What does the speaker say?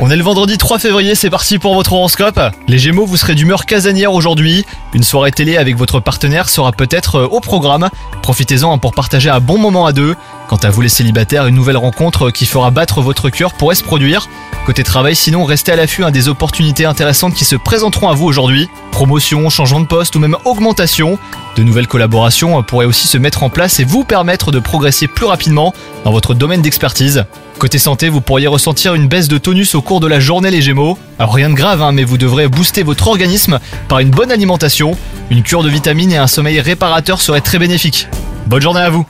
On est le vendredi 3 février, c'est parti pour votre horoscope. Les Gémeaux, vous serez d'humeur casanière aujourd'hui. Une soirée télé avec votre partenaire sera peut-être euh, au programme. Profitez-en pour partager un bon moment à deux. Quant à vous les célibataires, une nouvelle rencontre qui fera battre votre cœur pourrait se produire. Côté travail, sinon, restez à l'affût hein, des opportunités intéressantes qui se présenteront à vous aujourd'hui. Promotion, changement de poste ou même augmentation. De nouvelles collaborations euh, pourraient aussi se mettre en place et vous permettre de progresser plus rapidement dans votre domaine d'expertise. Côté santé, vous pourriez ressentir une baisse de tonus au cours de la journée les Gémeaux. Alors rien de grave, hein, mais vous devrez booster votre organisme par une bonne alimentation. Une cure de vitamines et un sommeil réparateur seraient très bénéfiques. Bonne journée à vous